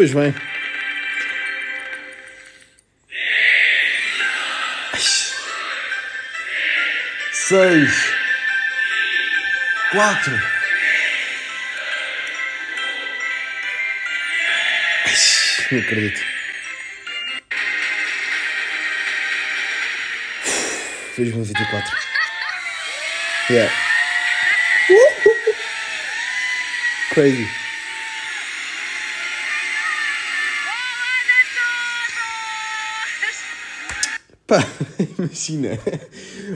Pois bem. Seis. Quatro. Não acredito. Dois mil e vinte e quatro. Yeah. Crazy. Pá, imagina.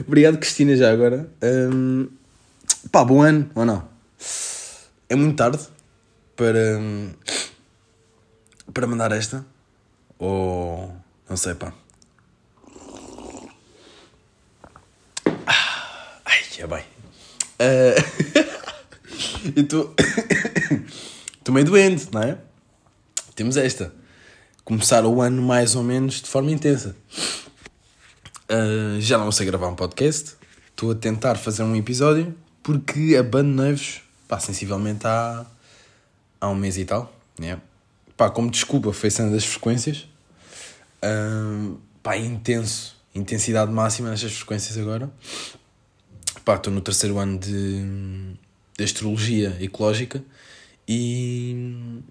Obrigado, Cristina, já agora. Hum, pá, bom ano, ou não? É muito tarde para. para mandar esta. Ou. não sei, pá. Ah, Ai, é bem. Ah, eu estou. Estou meio doente, não é? Temos esta. Começar o ano mais ou menos de forma intensa. Uh, já não sei gravar um podcast. Estou a tentar fazer um episódio porque abandono-vos, pá, sensivelmente há, há um mês e tal. né? Pá, como desculpa, foi cena das frequências. Uh, pá, intenso. Intensidade máxima nestas frequências agora. Pá, estou no terceiro ano de, de astrologia ecológica e,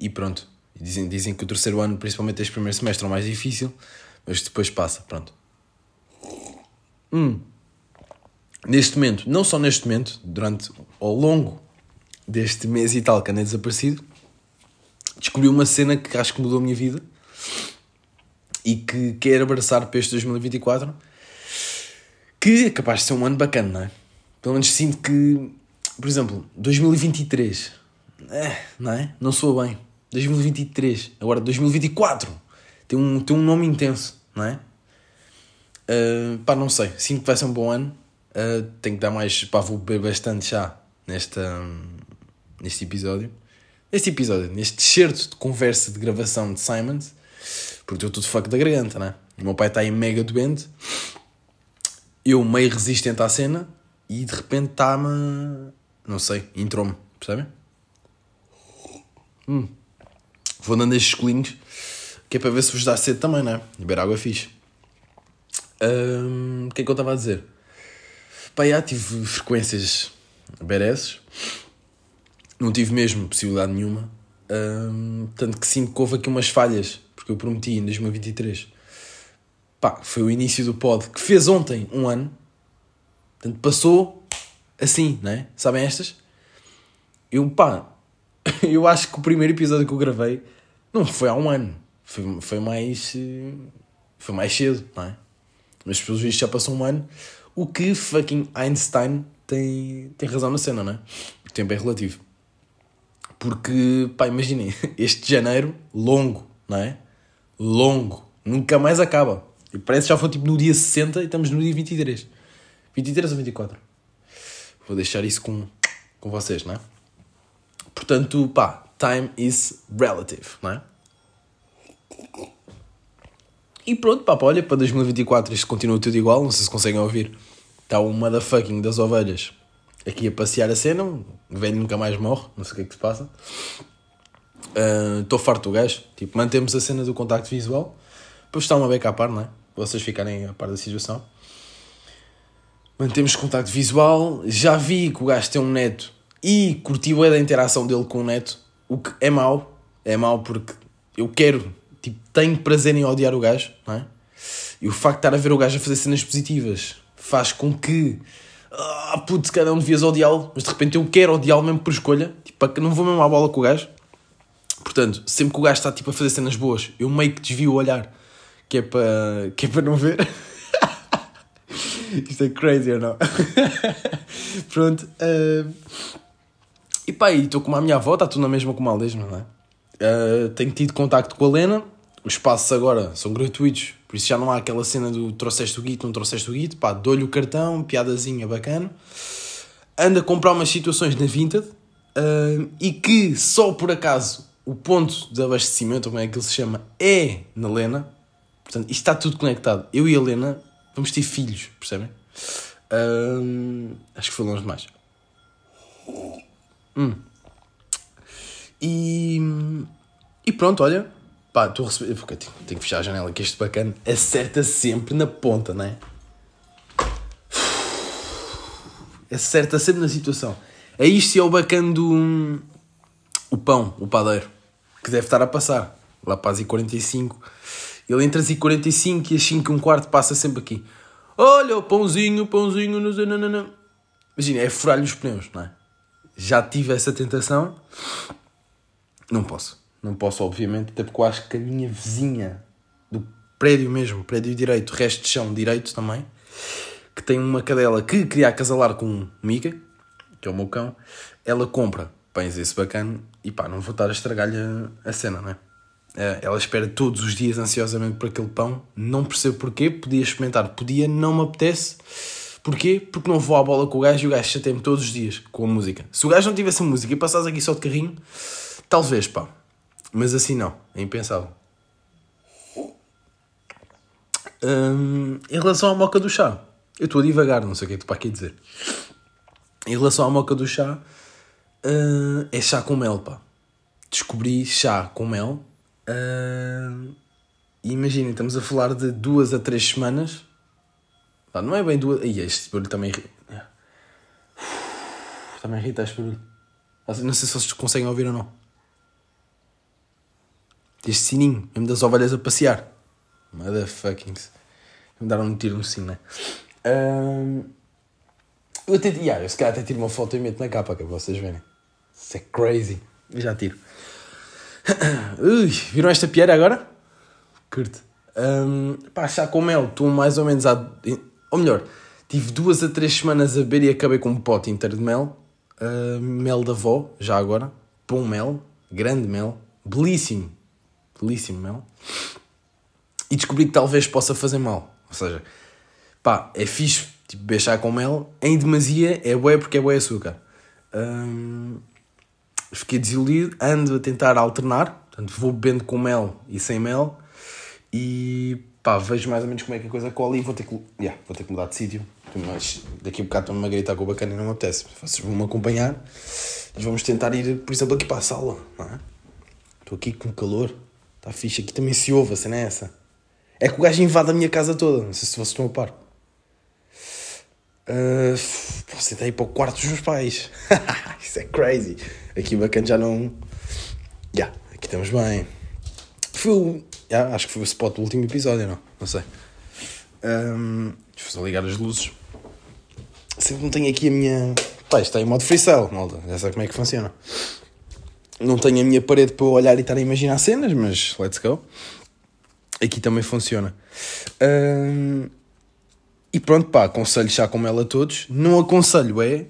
e pronto. Dizem, dizem que o terceiro ano, principalmente este primeiro semestre, é o mais difícil, mas depois passa, pronto. Hum. Neste momento, não só neste momento, durante ao longo deste mês e tal que andei desaparecido, descobri uma cena que acho que mudou a minha vida e que quero abraçar para este 2024 que é capaz de ser um ano bacana, não é? Pelo menos sinto que, por exemplo, 2023, é, não é? Não soa bem. 2023, agora 2024, tem um, tem um nome intenso, não é? Uh, pá, não sei, sinto que vai ser um bom ano. Uh, tenho que dar mais, pá, vou beber bastante chá nesta, neste episódio. Neste episódio, neste certo de conversa de gravação de Simons, porque estou tudo fuck da garganta, né? O meu pai está aí mega doente, eu meio resistente à cena e de repente está-me, não sei, entrou-me, percebem? Hum. Vou dando estes colinhos, que é para ver se vos dá sede também, né? Beber água é fixe. O que é que eu estava a dizer? Pá, já tive frequências beresses. Não tive mesmo possibilidade nenhuma. Hum, tanto que sinto que houve aqui umas falhas. Porque eu prometi em 2023. Pá, foi o início do pod que fez ontem um ano. Portanto, passou assim, né? Sabem estas? Eu, pá, eu acho que o primeiro episódio que eu gravei não foi há um ano. Foi, foi mais. eh, Foi mais cedo, não é? Mas pelos vistos já passou um ano. O que fucking Einstein tem, tem razão na cena, não é? O tempo é relativo. Porque, pá, imaginem, este janeiro, longo, não é? Longo. Nunca mais acaba. E parece que já foi tipo no dia 60 e estamos no dia 23. 23 ou 24? Vou deixar isso com, com vocês, não é? Portanto, pá, time is relative, não é? E pronto, pá, olha, para 2024 isto continua tudo igual, não sei se conseguem ouvir. Está o motherfucking das ovelhas aqui a passear a cena, o velho nunca mais morre, não sei o que é que se passa. Estou farto do gajo, tipo, mantemos a cena do contacto visual, para estar uma beca à par, não é? Para vocês ficarem a par da situação. Mantemos contacto visual, já vi que o gajo tem um neto e curti bué da interação dele com o neto, o que é mau, é mau porque eu quero, tipo, tenho prazer em odiar o gajo, não é? E o facto de estar a ver o gajo a fazer cenas positivas faz com que, ah, putz, cada um devias odiá-lo, mas de repente eu quero odiá-lo mesmo por escolha, tipo, não vou mesmo à bola com o gajo. Portanto, sempre que o gajo está tipo a fazer cenas boas, eu meio que desvio o olhar, que é para, que é para não ver. Isto é crazy ou não? Pronto. ah, E pá, estou com a minha avó, está tudo na mesma como a Aldesma, não é? Ah, tenho tido contacto com a Lena, os passos agora são gratuitos, por isso já não há aquela cena do trouxeste o guito, não trouxeste o guito, pá, dou-lhe o cartão, piadazinha bacana. Anda a comprar umas situações na Vinted ah, e que só por acaso o ponto de abastecimento, como é que ele se chama, é na Lena. Portanto, isto está tudo conectado. Eu e a Lena vamos ter filhos, percebem? Ah, acho que foi longe demais. E, e pronto, olha, pá, estou a receber. Porque tenho, tenho que fechar a janela, que este bacana acerta sempre na ponta, não é? Acerta sempre na situação. É isto e é o bacana do. O pão, o padeiro, que deve estar a passar. Lá para as I45. Ele entre as I45 e as 5 e um quarto passa sempre aqui. Olha o pãozinho, pãozinho, não, não, não. Imagina, é furar-lhe os pneus, não é? Já tive essa tentação. Não posso. Não posso, obviamente, até porque eu acho que a minha vizinha do prédio mesmo, prédio direito, resto de chão direito também, que tem uma cadela que queria acasalar com o Mica, que é o meu cão, ela compra pães esse bacana e pá, não vou estar a estragar-lhe a, a cena, não é? Eh, ela espera todos os dias ansiosamente por aquele pão. Não percebo porquê. Podia experimentar, podia, não me apetece. Porquê? Porque não vou à bola com o gajo e o gajo chateia-me todos os dias com a música. Se o gajo não tivesse a música e passasse aqui só de carrinho, talvez, pá. Mas assim não. É impensável. Hum, em relação à moca do chá, eu estou a divagar, não sei o que é que tu para aqui dizer. Em relação à moca do chá, hum, é chá com mel, pá. Descobri chá com mel Uh, Imaginem, estamos a falar de duas a três semanas. Pá, não é bem duas. Ih, este barulho também. Também irrita este barulho. Não sei se vocês conseguem ouvir ou não. Este sininho, mesmo das ovelhas a passear. Motherfuckings. Me daram um tiro no sino, né? Uh, eu até. Yeah, eu se calhar até tiro uma foto e meto na capa, que é vocês verem. Isso é crazy. Já tiro. Ui, viram esta piada agora? Curto. Um, pá, com mel, estou mais ou menos a. Ou melhor, tive duas a três semanas a beber e acabei com um pote inteiro de mel. Uh, mel da avó, já agora. Bom mel, grande mel, belíssimo, belíssimo mel. E descobri que talvez possa fazer mal. Ou seja, pá, é fixe, tipo, chá com mel. Em demasia é bué porque é bué açúcar. Um, fiquei desiludido, ando a tentar alternar, portanto vou bebendo com mel e sem mel e pá, vejo mais ou menos como é que a coisa cola e vou ter que, yeah, vou ter que mudar de sítio, mas daqui a bocado estou-me a gritar com o bacana e não me apetece, vocês vão-me acompanhar e vamos tentar ir, por exemplo, aqui para a sala, não é? Estou aqui com calor, está fixe, aqui também se ouve, a cena é essa. É que o gajo invade a minha casa toda, não sei se vocês estão a par. Uh, tentar ir para o quarto dos meus pais. Isso é crazy. Aqui o bacana já não. Já, yeah, aqui estamos bem. Foi o. Yeah, acho que foi o spot do último episódio, não? Não sei. Um, deixa eu só ligar as luzes. Sempre não tenho aqui a minha. Pá, isto está em modo freestyle, malta. Já sabe como é que funciona. Não tenho a minha parede para eu olhar e estar a imaginar cenas, mas let's go. Aqui também funciona. E pronto, pá, aconselho chá com mel a todos. Não aconselho é.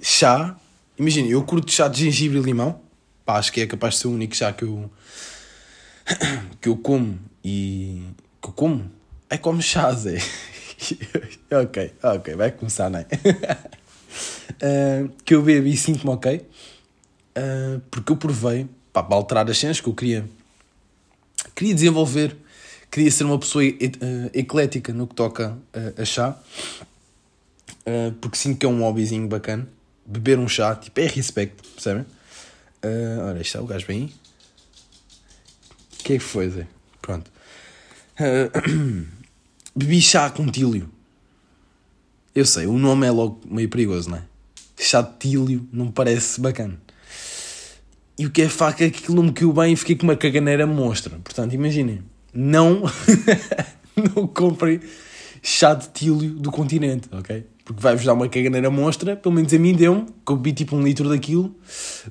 Chá. Imagina, eu curto chá de gengibre e limão. Pá, acho que é capaz de ser o único chá que eu. que eu como e. que eu como? É como chá, Zé. ok, ok, vai começar, não é? uh, que eu bebo e sinto-me ok. Uh, porque eu provei, pá, para alterar as cenas que eu queria. queria desenvolver queria ser uma pessoa uh, eclética no que toca a chá, porque sinto que é um hobbyzinho bacana. Beber um chá, tipo, é respeito, percebem? Uh, ora, está o gajo bem. O que é que foi, Zé? Pronto. Uh, bebi chá com tílio. Eu sei, o nome é logo meio perigoso, não é? Chá de tílio não parece bacana. E o que é faca é que aquilo me caiu bem e fiquei com uma caganeira monstra. Portanto, imaginem não, não comprem chá de tílio do continente, ok? Porque vai-vos dar uma caganeira monstra, pelo menos a mim deu-me, que eu bebi tipo um litro daquilo.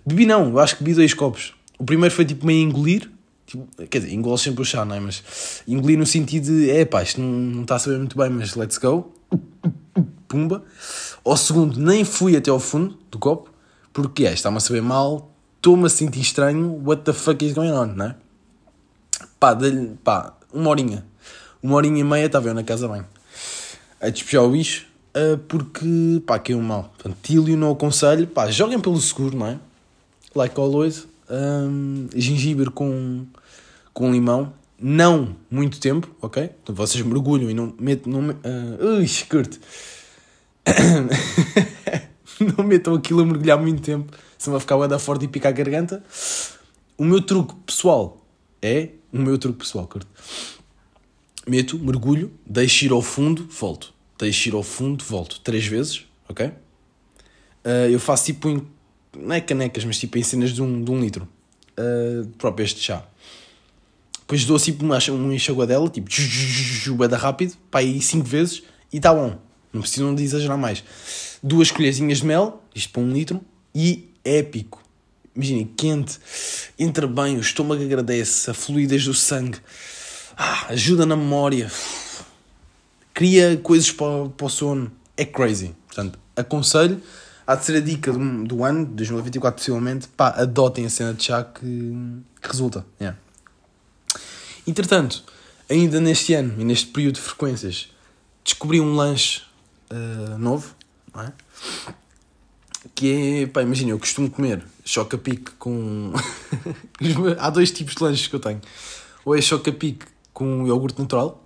Bebi não, eu acho que bebi dois copos. O primeiro foi tipo meio engolir, tipo, quer dizer, engolo sempre o chá, não é? Mas engolir no sentido de, é pá, isto não, não está a saber muito bem, mas let's go. Pumba. Ao segundo, nem fui até ao fundo do copo, porque é, está-me a saber mal, estou-me a sentir estranho, what the fuck is going on, não é? pá, pá, uma horinha, uma horinha e meia estava eu na casa bem, a despejar o bicho, uh, porque, pá, caiu mal. Portanto, Tílio não aconselho, pá, joguem pelo seguro, não é? Like always, um, gengibre com, com limão, não muito tempo, ok? Então vocês mergulham e não metam, não, uh, ui, curto. não metam aquilo a mergulhar muito tempo, senão vai ficar da forte e picar a garganta. O meu truque pessoal é. O meu truque pessoal, curto. Meto, mergulho, deixo ir ao fundo, volto. Deixo ir ao fundo, volto. Três vezes, ok? Uh, eu faço tipo em. Não é canecas, mas tipo em cenas de um, de um litro. Uh, próprio este chá. Depois dou assim uma, uma enxaguadela, tipo, bada rápido, pá, aí 5 vezes e está bom. Não precisam de exagerar mais. Duas colherzinhas de mel, isto para um litro, e épico. Imaginem, quente, entra bem, o estômago agradece, a fluidez do sangue, ah, ajuda na memória, cria coisas para, para o sono. É crazy. Portanto, aconselho, há de ser a dica do, do ano, 2024 possivelmente, pá, adotem a cena de chá que, que resulta. Yeah. Entretanto, ainda neste ano e neste período de frequências, descobri um lanche uh, novo, não é? que é, pá, imagina, eu costumo comer choca-pique com. Há dois tipos de lanches que eu tenho. Ou é choca-pique com iogurte natural,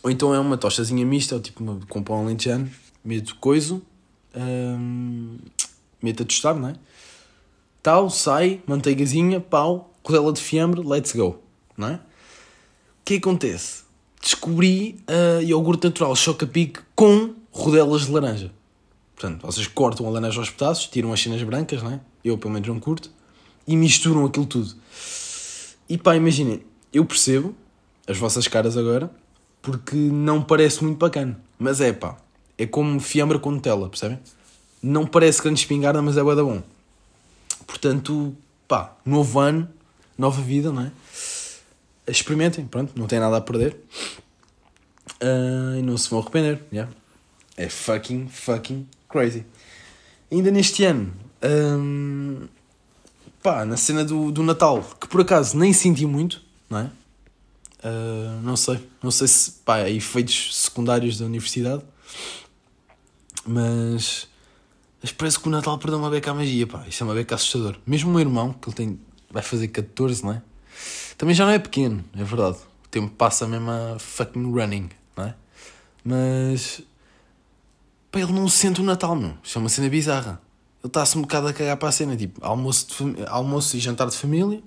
ou então é uma tostazinha mista, ou tipo uma, com pão alentejano, meto coiso, hum, a tostar, não é? Tal, sai, manteigazinha, pau, rodela de fiambre, let's go não é? O que acontece? Descobri uh, iogurte natural choca-pique com rodelas de laranja. Portanto, vocês cortam a laranja aos pedaços, tiram as cenas brancas, não é? Eu pelo menos não curto, e misturam aquilo tudo. E pá, imaginem, eu percebo as vossas caras agora, porque não parece muito bacana. Mas é pá, é como fiambre com Nutella, percebem? Não parece grande espingarda, mas é bué bom. Portanto, pá, novo ano, nova vida, não é? Experimentem, pronto, não tem nada a perder. Uh, e não se vão arrepender, yeah. É fucking, fucking crazy. Ainda neste ano, um, pá, na cena do, do Natal, que por acaso nem senti muito, não é? Uh, não sei, não sei se, pá, é efeitos secundários da universidade, mas, mas parece que o Natal perdeu uma beca à magia, pá, isso é uma beca assustador. Mesmo o meu irmão, que ele tem, vai fazer 14, não é? Também já não é pequeno, é verdade. O tempo passa mesmo a fucking running, não é? Mas. Pá, ele não sente o Natal, meu. Isto é uma cena bizarra. Ele está-se um bocado a cagar para a cena, tipo, almoço, fam... almoço e jantar de família,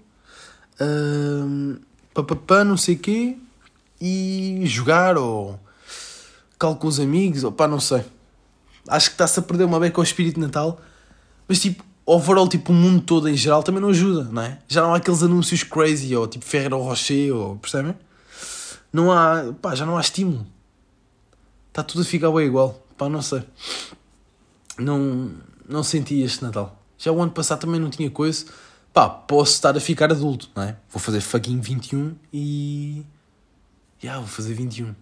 uh, papapá, não sei o quê, e jogar ou cal com os amigos, ou pá, não sei. Acho que está-se a perder uma beca ao espírito de Natal, mas tipo, overall, tipo, o mundo todo em geral também não ajuda, não é? Já não há aqueles anúncios crazy, ou tipo Ferreiro Rocher, ou percebem? Não há, pá, já não há estímulo. Está tudo a ficar bem igual, pá, não sei. Não, não senti este Natal. Já o ano passado também não tinha coisa. Pá, posso estar a ficar adulto, não é? Vou fazer fucking 21 e. Já, yeah, vou fazer 21.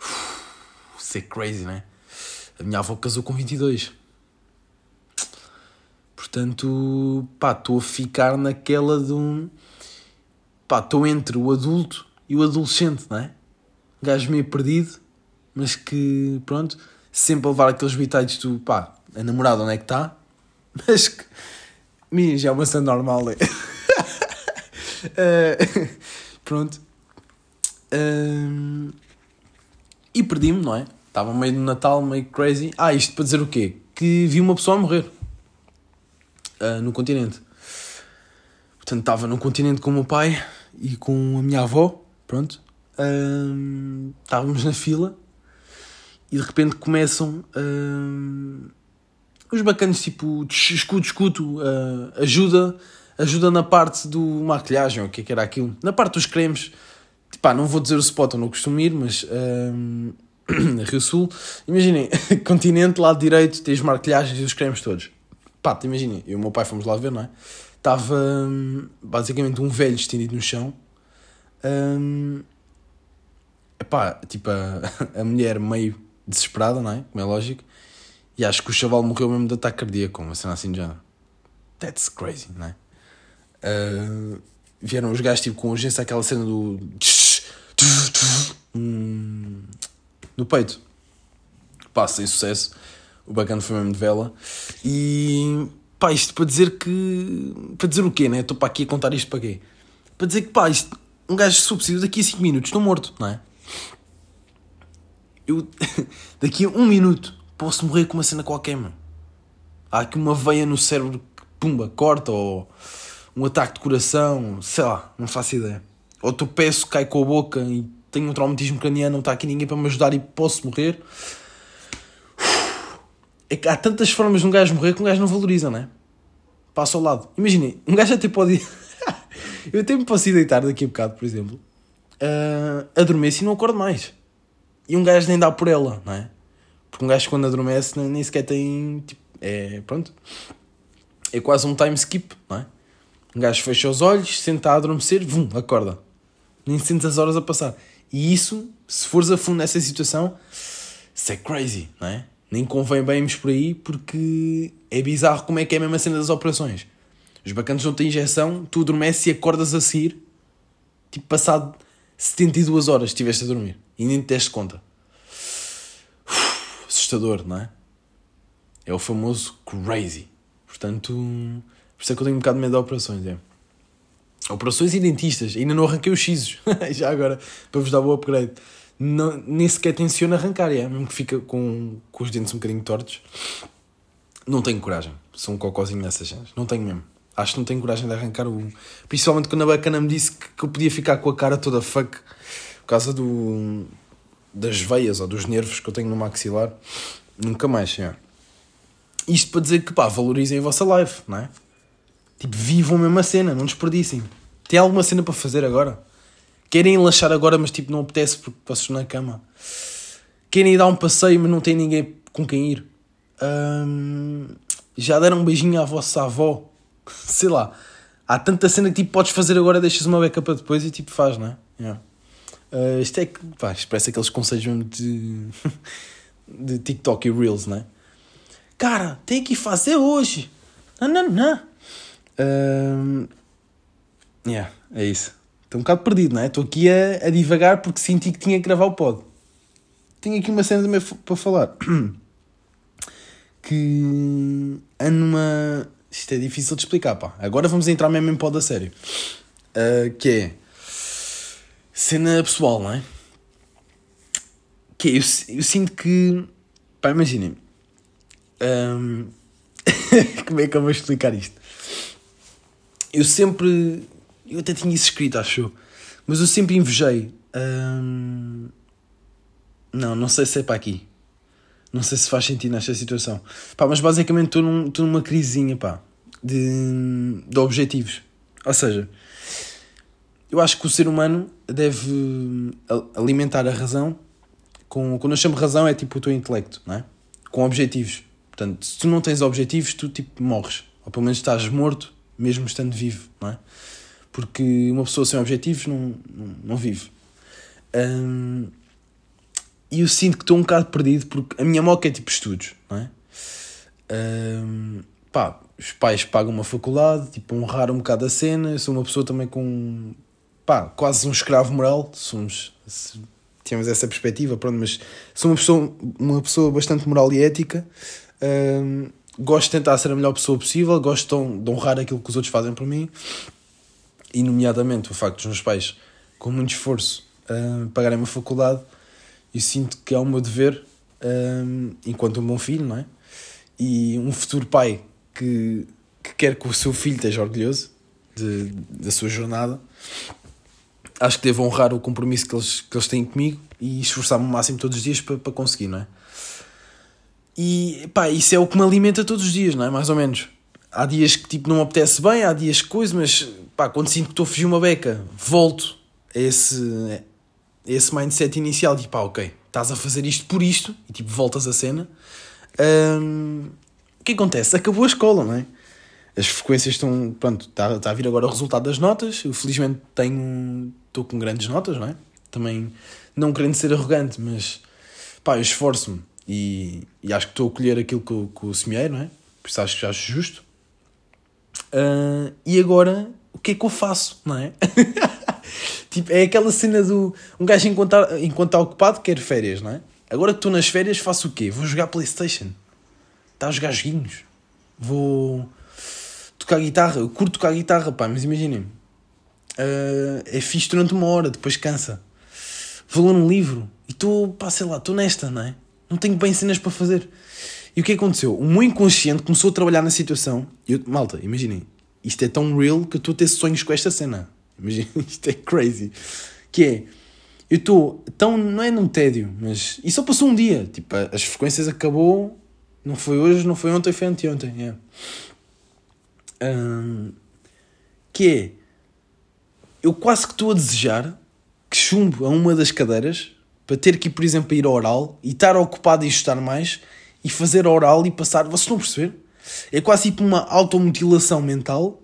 Uf, é crazy, não é? A minha avó casou com 22. Portanto, pá, estou a ficar naquela de um. pá, estou entre o adulto e o adolescente, não é? gajo meio perdido, mas que, pronto, sempre a levar aqueles bitites do pá, a namorada onde é que está? Mas que. Mim, já é uma cena normal, é? uh, pronto. Uh, e perdi-me, não é? Estava meio no Natal, meio crazy. Ah, isto para dizer o quê? Que vi uma pessoa morrer uh, no continente. Portanto, estava no continente com o meu pai e com a minha avó, pronto. Uh, estávamos na fila e de repente começam uh, os bacanas, tipo, escuto, escuto, uh, ajuda, ajuda na parte do maquilhagem, o que é que era aquilo, na parte dos cremes. Pá, não vou dizer o spot, eu não costumo ir, mas Rio Sul, imaginem, continente, lado direito, tem as maquilhagens e os cremes todos. Pá, te imagina, eu e o meu pai fomos lá ver, não é? Estava hum, basicamente um velho estendido no chão. Um, epá, tipo, a, a mulher meio desesperada, não é? Como é lógico. E acho que o chaval morreu mesmo de ataque cardíaco, uma cena assim já. That's crazy, não é? Uh, vieram os gajos tipo, com urgência aquela cena do. Hum, no peito. Pá, sem sucesso o bacana foi mesmo de vela. E pá, isto para dizer que. Para dizer o quê, né? Estou para aqui a contar isto para quê? Para dizer que pá, isto, um gajo subsídio daqui a 5 minutos estou morto, não é? Eu daqui a 1 um minuto posso morrer com uma cena qualquer, mano. Há aqui uma veia no cérebro que pumba, corta ou, um ataque de coração, sei lá, não faço ideia. Ou tropeço, cai com a boca e tenho um traumatismo craniano, não está aqui ninguém para me ajudar e posso morrer. É que há tantas formas de um gajo morrer que um gajo não valoriza, não é? Passa ao lado. Imaginem, um gajo até pode ir. eu até me posso ir deitar daqui a bocado, por exemplo. Uh, adormeço e não acordo mais. E um gajo nem dá por ela, não é? Porque um gajo quando adormece nem sequer tem. Tipo, é. Pronto. É quase um time skip, não é? Um gajo fecha os olhos, senta a adormecer, vum, acorda. Nem sentes as horas a passar. E isso, se fores a fundo nessa situação, isso é crazy, não é? Nem convém bem irmos por aí porque é bizarro como é que é a mesma cena das operações. Os bacanas não têm injeção, tu adormeces e acordas a seguir, tipo passado 72 horas estiveste a dormir e nem te deste conta. Uf, assustador, não é? É o famoso crazy. Portanto, por isso é que eu tenho um bocado de medo de operações. É. Operações e dentistas. Ainda não arranquei os xizos. Já agora, para vos dar o upgrade. Não, nem sequer tenciono arrancar, é. Mesmo que fica com, com os dentes um bocadinho tortos. Não tenho coragem. Sou um cocôzinho nessas. Não tenho mesmo. Acho que não tenho coragem de arrancar o. Principalmente quando a bacana me disse que, que eu podia ficar com a cara toda fuck por causa do. das veias ou dos nervos que eu tenho no maxilar. Nunca mais, é. Isto para dizer que pá, valorizem a vossa live, não é? Tipo, vivam a mesma cena, não desperdicem. Tem alguma cena para fazer agora? Querem lanchar agora, mas tipo, não apetece porque vocês na cama. Querem ir dar um passeio, mas não tem ninguém com quem ir. já deram um beijinho à vossa avó. Sei lá. Há tanta cena que tipo, podes fazer agora, deixas uma beca para depois e tipo faz, não é? Yeah. Uh, isto é que, pá, isto parece aqueles conselhos mesmo de, de TikTok e Reels, não é? Cara, tem que fazer hoje. Não, não, não. Uh, yeah, é isso. Estou um bocado perdido, não é? Estou aqui a, a divagar porque senti que tinha que gravar o pod. Tenho aqui uma cena também para falar. Que ando numa. Isto é difícil de explicar, pá. Agora vamos entrar mesmo em pod a sério. Uh, que é. Cena pessoal, não é? Que é, eu, eu sinto que. Pá, imaginem. Um, como é que eu vou explicar isto? Eu sempre. Eu até tinha isso escrito, acho Mas eu sempre invejei. Um, não, não sei se é para aqui. Não sei se faz sentido nesta situação. Pá, mas basicamente estou num, numa crisinha, pá, de, de objetivos. Ou seja, eu acho que o ser humano deve alimentar a razão com. Quando eu chamo razão é tipo o teu intelecto, não é? Com objetivos. Portanto, se tu não tens objetivos, tu tipo morres. Ou pelo menos estás morto, mesmo estando vivo, não é? Porque uma pessoa sem objetivos não, não, não vive. Um, e eu sinto que estou um bocado perdido porque a minha moca é tipo estudos, não é? Um, pá, os pais pagam uma faculdade, tipo, honrar um bocado a cena. Eu sou uma pessoa também com, pá, quase um escravo moral. Somos, temos essa perspectiva, pronto, mas sou uma pessoa, uma pessoa bastante moral e ética. Um, gosto de tentar ser a melhor pessoa possível, gosto de honrar aquilo que os outros fazem por mim, e, nomeadamente, o facto dos meus pais, com muito esforço, uh, pagarem uma faculdade, e sinto que é o meu dever, uh, enquanto um bom filho, não é? E um futuro pai que, que quer que o seu filho esteja orgulhoso de, da sua jornada, acho que devo honrar o compromisso que eles, que eles têm comigo e esforçar-me o máximo todos os dias para, para conseguir, não é? E pá, isso é o que me alimenta todos os dias, não é? Mais ou menos. Há dias que tipo não me apetece bem, há dias que coisa, mas pá, quando sinto que estou a fugir uma beca, volto a esse, a esse mindset inicial de pá, ok, estás a fazer isto por isto e tipo voltas a cena. O que acontece? Acabou a escola, não é? As frequências estão. Pronto, está, está a vir agora o resultado das notas. Eu felizmente tenho. Estou com grandes notas, não é? Também não querendo ser arrogante, mas pá, eu esforço-me e, e acho que estou a colher aquilo que, eu, que eu semeei, não é? Por isso acho que acho justo. Uh, e agora, o que é que eu faço, não é? tipo, é aquela cena do. Um gajo enquanto está, enquanto está ocupado quer férias, não é? Agora que estou nas férias, faço o quê? Vou jogar Playstation. Está a jogar joguinhos. Vou tocar guitarra. Eu curto tocar guitarra, pá, mas imaginem. Uh, é fixe durante uma hora, depois cansa. Vou ler um livro e estou, pá, sei lá, estou nesta, não é? Não tenho bem cenas para fazer. E o que aconteceu? O meu inconsciente começou a trabalhar na situação. Eu, malta, imaginem. isto é tão real que eu estou a ter sonhos com esta cena. Imagina, isto é crazy. Que é, eu estou tão, não é num tédio, mas. E só passou um dia. Tipo, as frequências acabou, não foi hoje, não foi ontem, foi anteontem. Yeah. Um, que é, eu quase que estou a desejar que chumbo a uma das cadeiras para ter que por exemplo, ir ao oral e estar ocupado e estudar mais e fazer oral e passar. Vocês estão a perceber? É quase tipo uma automutilação mental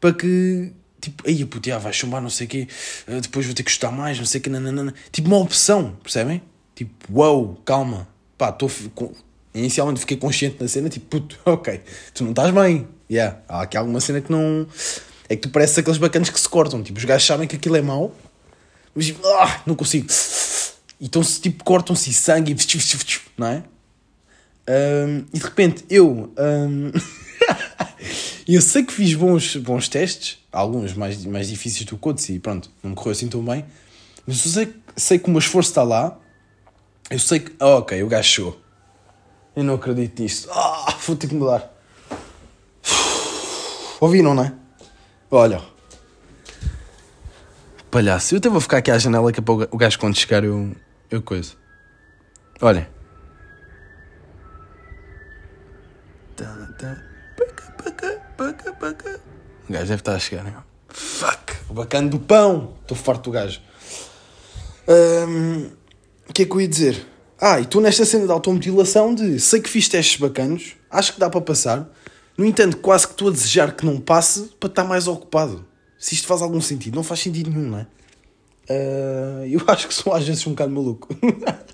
para que. Tipo, aí puto, já, vai chumbar, não sei o quê, eh, depois vou ter que estudar mais, não sei o quê, nananana. Tipo, uma opção, percebem? Tipo, uau, wow, calma. Pá, estou. Inicialmente fiquei consciente na cena, tipo, puto, ok, tu não estás bem. Yeah, há aqui alguma cena que não. É que tu pareces aqueles bacanas que se cortam. Tipo, os gajos sabem que aquilo é mau, mas tipo, ah, não consigo. Então, se tipo, cortam-se sangue. Não é? Um, e de repente eu. Um, eu sei que fiz bons, bons testes, alguns mais, mais difíceis do que outros, e pronto, não me correu assim tão bem. Mas eu sei, sei que o meu esforço está lá. Eu sei que. Oh, ok, o gajo chegou. Eu não acredito nisto. Ah, vou ter que mudar. Ouviram, não é? Olha. Palhaço. Eu até vou ficar aqui à janela que o gajo quando chegar eu. Eu coisa. Olhem. O gajo deve estar a chegar, né? Fuck! O bacana do pão! Estou farto do gajo. O que é que eu ia dizer? Ah, e tu nesta cena de automutilação de sei que fiz testes bacanos, acho que dá para passar. No entanto, quase que estou a desejar que não passe para estar mais ocupado. Se isto faz algum sentido, não faz sentido nenhum, não é? Uh, eu acho que sou às vezes um bocado maluco.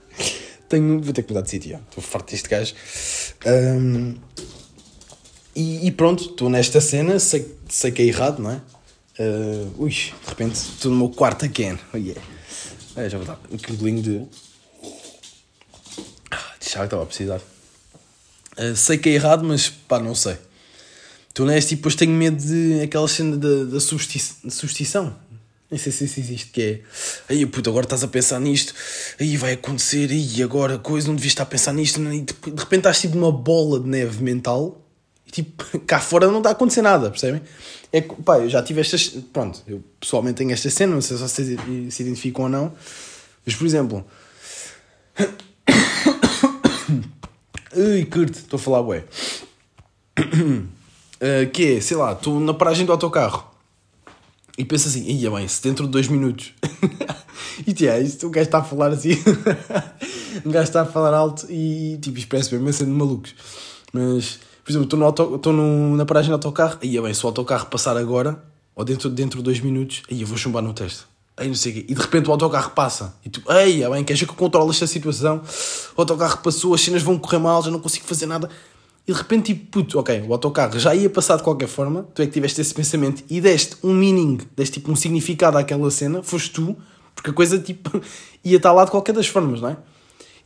Tenho, vou ter que mudar de sítio. Estou farto deste gajo. Um, e, e, pronto, estou nesta cena, sei, sei que é errado, não é? Uh, ui, de repente estou no meu quarto again. Oh, yeah. é, já vou dar um bolinho de. Ah, de chá que estava a precisar. Uh, sei que é errado, mas pá, não sei. Estou nesta e depois tenho medo de aquela cena da, da substituição. Nem sei se isso existe, que é. Aí, puto, agora estás a pensar nisto, aí vai acontecer, e agora coisa, não devias estar a pensar nisto, e de repente estás tipo uma bola de neve mental e tipo, cá fora não está a acontecer nada, percebem? É que, pá, eu já tive estas. Pronto, eu pessoalmente tenho esta cena, não sei se vocês se identificam ou não, mas por exemplo. Ui, curto, estou a falar, ué. Uh, que é, sei lá, estou na paragem do autocarro e penso assim, ia bem, se dentro de dois minutos. e tia, isto o gajo está a falar assim. o gajo está a falar alto e tipo, expresso bem, sendo malucos. Mas por exemplo, estou, no auto, estou no, na paragem do autocarro, aí é bem, se o autocarro passar agora, ou dentro, dentro de dois minutos, aí eu vou chumbar no teste. Aí não sei o quê. E de repente o autocarro passa. E tu, ei, é bem, queres que eu controle esta situação? O autocarro passou, as cenas vão correr mal, já não consigo fazer nada. E de repente, tipo, puto, ok, o autocarro já ia passar de qualquer forma, tu é que tiveste esse pensamento e deste um meaning, deste tipo um significado àquela cena, foste tu, porque a coisa, tipo, ia estar lá de qualquer das formas, não é?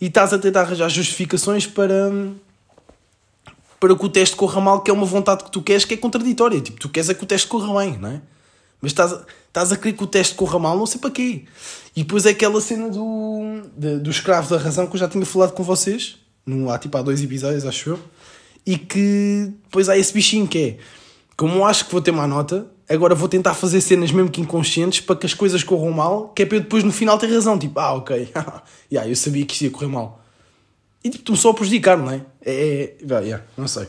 E estás a tentar arranjar justificações para hum, para que o teste corra mal, que é uma vontade que tu queres que é contraditória. Tipo, tu queres é que o teste corra bem, não é? Mas estás, estás a querer que o teste corra mal, não sei para quê. E depois é aquela cena do, de, do escravo da razão que eu já tinha falado com vocês, no, há tipo há dois episódios, acho eu. E que depois há esse bichinho que é, como acho que vou ter má nota, agora vou tentar fazer cenas mesmo que inconscientes para que as coisas corram mal, que é para eu depois no final ter razão. Tipo, ah, ok, yeah, eu sabia que isto ia correr mal. E tipo, só a prejudicar, não é? É. é yeah, não sei.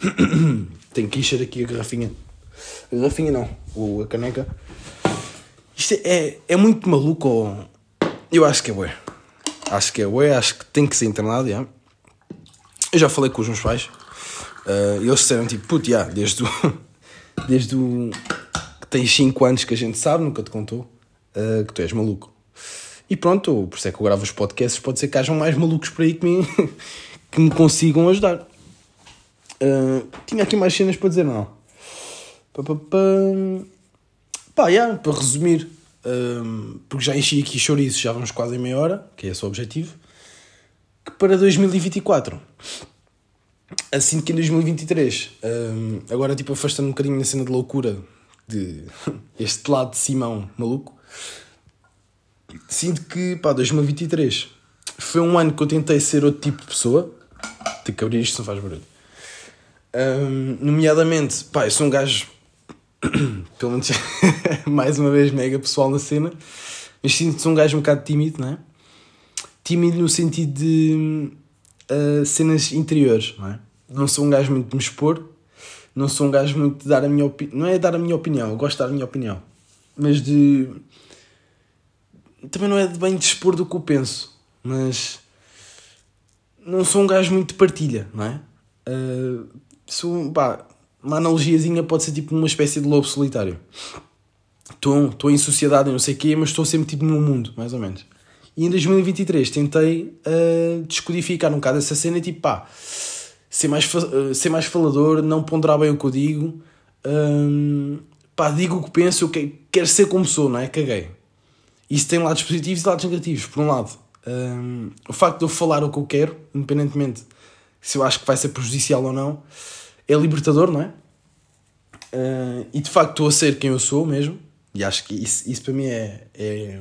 Tenho que encher aqui a garrafinha. A garrafinha não, o, a caneca. Isto é, é, é muito maluco. Ou... Eu acho que é ué. Acho que é ué, acho que tem que ser internado, yeah. Eu já falei com os meus pais. Uh, eles disseram tipo, puto, yeah, desde o. desde o. que tens 5 anos que a gente sabe, nunca te contou, uh, que tu és maluco. E pronto, por isso é que eu gravo os podcasts, pode ser que hajam mais malucos por aí que me, que me consigam ajudar. Uh, tinha aqui mais cenas para dizer, não? Pá, pá, pá. pá yeah, para resumir, uh, porque já enchi aqui chouriços, já vamos quase em meia hora, que é esse o objetivo, que para 2024 assim que em 2023, um, ah, agora tipo afastando um bocadinho na cena de loucura de este lado de Simão maluco, sinto que, pá, 2023 foi um ano que eu tentei ser outro tipo de pessoa. Tenho que abrir isto, não faz barulho. Um, nomeadamente, pá, eu sou um gajo, pelo menos mais uma vez mega pessoal na cena, mas sinto que sou um gajo um bocado tímido, não é? Tímido no sentido de uh, cenas interiores, não é? Não sou um gajo muito de me expor, não sou um gajo muito de dar a minha opinião, não é dar a minha opinião, eu gosto de dar a minha opinião, mas de. Também não é de bem dispor do que eu penso, mas. Não sou um gajo muito de partilha, não é? Uh, sou, pá, uma analogiazinha pode ser tipo uma espécie de lobo solitário. Estou em sociedade não sei o quê, mas estou sempre tipo no mundo, mais ou menos. E em 2023 tentei uh, descodificar um bocado essa cena e tipo, pá, ser mais, uh, ser mais falador, não ponderar bem o que eu digo. Um, pá, digo o que penso, eu que, quero ser como sou, não é? Caguei. Isso tem lados positivos e lados negativos. Por um lado, um, o facto de eu falar o que eu quero, independentemente se eu acho que vai ser prejudicial ou não, é libertador, não é? Uh, e de facto estou a ser quem eu sou mesmo, e acho que isso, isso para mim é, é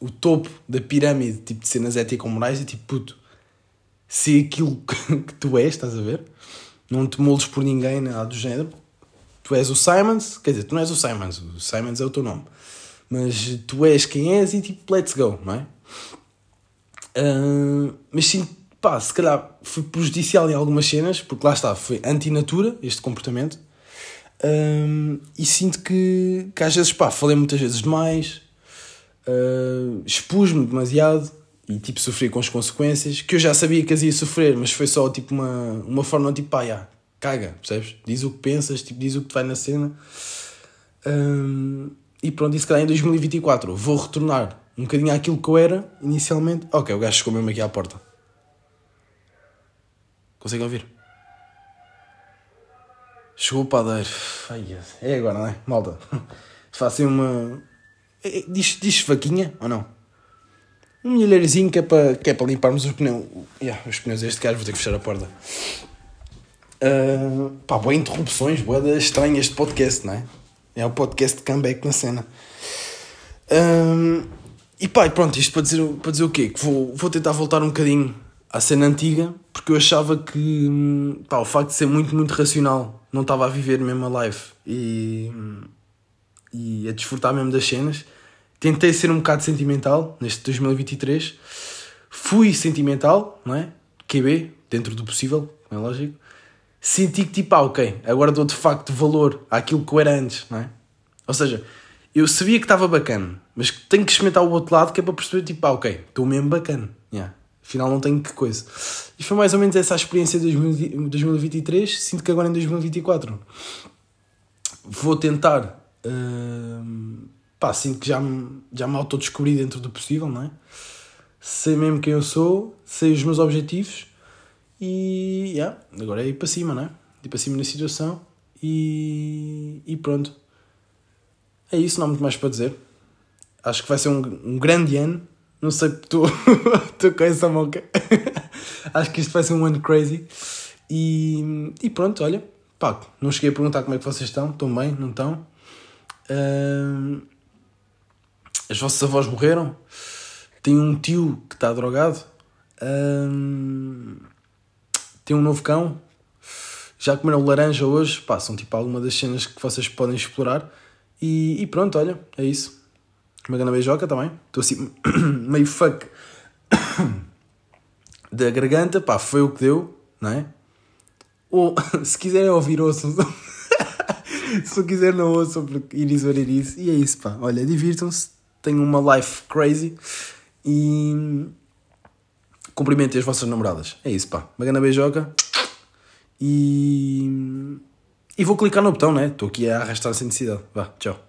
o topo da pirâmide tipo, de cenas ético-morais. É tipo, puto, se aquilo que tu és, estás a ver? Não te moldes por ninguém, nada do género. Tu és o Simons, quer dizer, tu não és o Simons, o Simons é o teu nome, mas tu és quem és e tipo, let's go, não é? Uh, mas sim, pá, se calhar foi prejudicial em algumas cenas, porque lá está, foi antinatura este comportamento. Um, e sinto que, que às vezes, pá, falei muitas vezes demais, uh, expus-me demasiado e tipo sofri com as consequências que eu já sabia que as ia sofrer, mas foi só tipo uma, uma forma tipo, pá, já, caga, percebes? Diz o que pensas, tipo, diz o que te vai na cena. Um, e pronto, e se calhar em 2024 vou retornar um bocadinho àquilo que eu era inicialmente. Ok, o gajo chegou mesmo aqui à porta. Conseguem ouvir? Chegou o padeiro. É agora, não é? Malta. Façam uma. É, é, diz, diz vaquinha ou não? Um milheirozinho que é para, que é para limparmos os pneus. Yeah, os pneus deste carro, vou ter que fechar a porta. Uh, pá, boas interrupções, boas estranhas de podcast, não é? É o podcast de comeback na cena. Uh, e pá, pronto, isto para dizer, para dizer o quê? Que vou, vou tentar voltar um bocadinho à cena antiga, porque eu achava que pá, o facto de ser muito, muito racional, não estava a viver mesmo a live e, e a desfrutar mesmo das cenas. Tentei ser um bocado sentimental neste 2023. Fui sentimental, não é? QB, dentro do possível, é lógico. Senti que tipo, ah, ok, agora dou de facto valor àquilo que eu era antes, não é? Ou seja, eu sabia que estava bacana, mas tenho que experimentar o outro lado que é para perceber, tipo, ah, ok, estou mesmo bacana. Yeah. Afinal, não tenho que coisa. E foi mais ou menos essa a experiência de 2023. Sinto que agora em 2024 vou tentar. Uh, pá, sinto que já me, já me autodescobri dentro do possível, não é? Sei mesmo quem eu sou, sei os meus objetivos e yeah, agora é ir para cima, não é? Ir para cima na situação e, e pronto. É isso, não há muito mais para dizer. Acho que vai ser um, um grande ano não sei, estou com essa moca. Acho que isto vai ser um ano crazy. E, e pronto, olha, pá, não cheguei a perguntar como é que vocês estão. Estão bem? Não estão? Uh, as vossas avós morreram? Tenho um tio que está drogado? Uh, tem um novo cão? Já comeram laranja hoje? Pá, são tipo alguma das cenas que vocês podem explorar. E, e pronto, olha, é isso. Uma grande beijoca também. Estou assim, meio fuck da garganta. Pá, foi o que deu, não é? Ou, se quiserem ouvir, ouçam. se não quiser, não ouçam, porque iris or iris. E é isso, pá. Olha, divirtam-se. Tenham uma life crazy. E cumprimentem as vossas namoradas. É isso, pá. Uma grande beijoca. E. E vou clicar no botão, né? Estou aqui a arrastar sem necessidade. Vá, tchau.